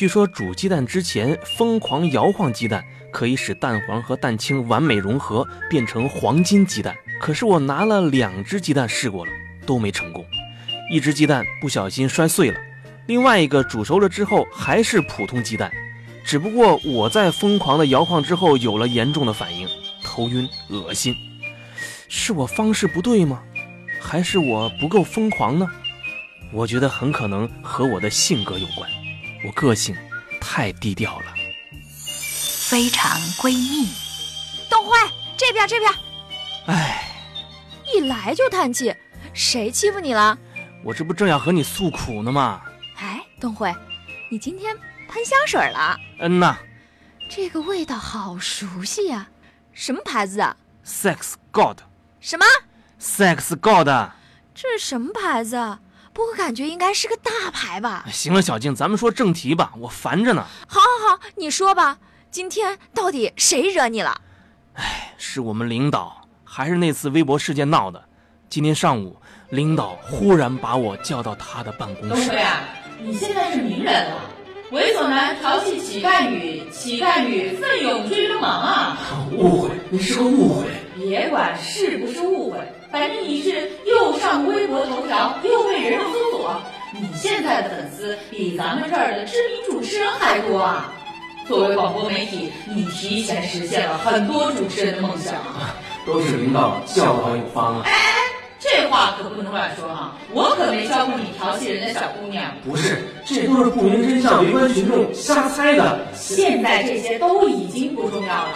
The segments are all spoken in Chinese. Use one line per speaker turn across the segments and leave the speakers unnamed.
据说煮鸡蛋之前疯狂摇晃鸡蛋，可以使蛋黄和蛋清完美融合，变成黄金鸡蛋。可是我拿了两只鸡蛋试过了，都没成功。一只鸡蛋不小心摔碎了，另外一个煮熟了之后还是普通鸡蛋。只不过我在疯狂的摇晃之后有了严重的反应，头晕、恶心。是我方式不对吗？还是我不够疯狂呢？我觉得很可能和我的性格有关，我个性太低调了。
非常闺蜜，
董辉这边这边，
哎，
一来就叹气，谁欺负你了？
我这不正要和你诉苦呢吗？
哎，董辉，你今天喷香水了？
嗯呐
这个味道好熟悉呀、什么牌子啊
？？Sex God。
什么？Sex
God。
这是什么牌子啊？不过感觉应该是个大牌吧。
行了，小静，咱们说正题吧，我烦着呢。
好，好，好，你说吧，今天到底谁惹你了？
哎是我们领导，还是那次微博事件闹的？今天上午，领导忽然把我叫到他的办公室
东辉。啊，你现在是名人了，猥琐男调戏乞丐女，乞丐女奋勇追流氓啊！
误会，那是个误会。
别管是不是误会，反正你是又上微博头条，又被人肉搜索，你现在的粉丝比咱们这儿的知名主持人还多啊！作为广播媒体，你提前实现了很多主持人的梦想啊！
都是领导教导有方啊！
哎这话可不能乱说哈、我可没教过你调戏人家小姑娘。
不是，这都是不明真相、围观群众瞎猜的。
现在这些都已经不重要了，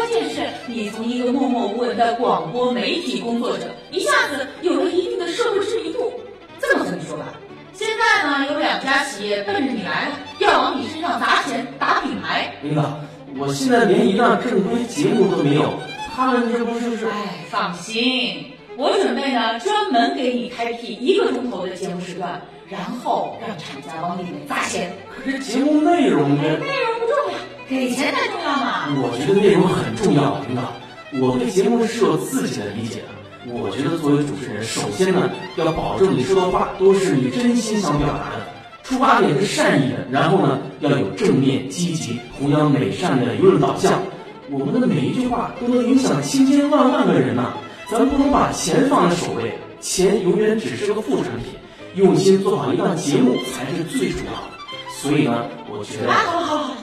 关键是你从一个默默无闻的广播媒体工作者，一下子有了一定的社会知名度。这么和你说吧，现在呢有两家企业奔着你来了，要往你身上砸钱打品牌。
领导，我现在连一档正规节目都没有，他们这不就是……
哎，放心，我准备呢专门给你开辟一个钟头的节目时段，然后让厂家往里面砸钱。
可是节目内容呢？
给钱才重要嘛。
我觉得内容很重要，领导。我对节目是有自己的理解的。我觉得作为主持人，首先呢，要保证你说的话都是你真心想表达的，出发点是善意的，然后呢，要有正面、积极、弘扬美善的舆论导向。我们的每一句话都能影响千千万万个人呐、咱不能把钱放在首位，钱永远只是个副产品，用心做好一档节目才是最主要的。所以呢，我觉得。
啊，好好好。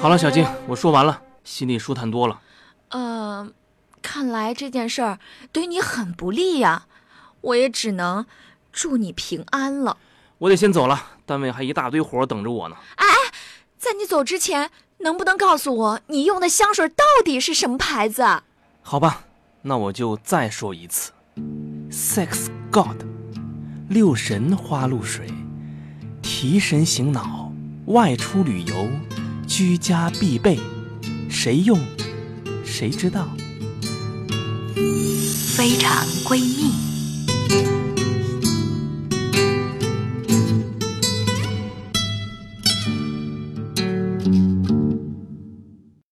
好了，小静，我说完了，心里舒坦多了。
呃，看来这件事儿对你很不利呀、我也只能祝你平安了。
我得先走了，单位还一大堆活等着我呢。
哎哎在你走之前，能不能告诉我你用的香水到底是什么牌子啊？
好吧，那我就再说一次，Sex God，六神花露水，提神醒脑，外出旅游，居家必备，谁用，谁知道。
非常闺蜜。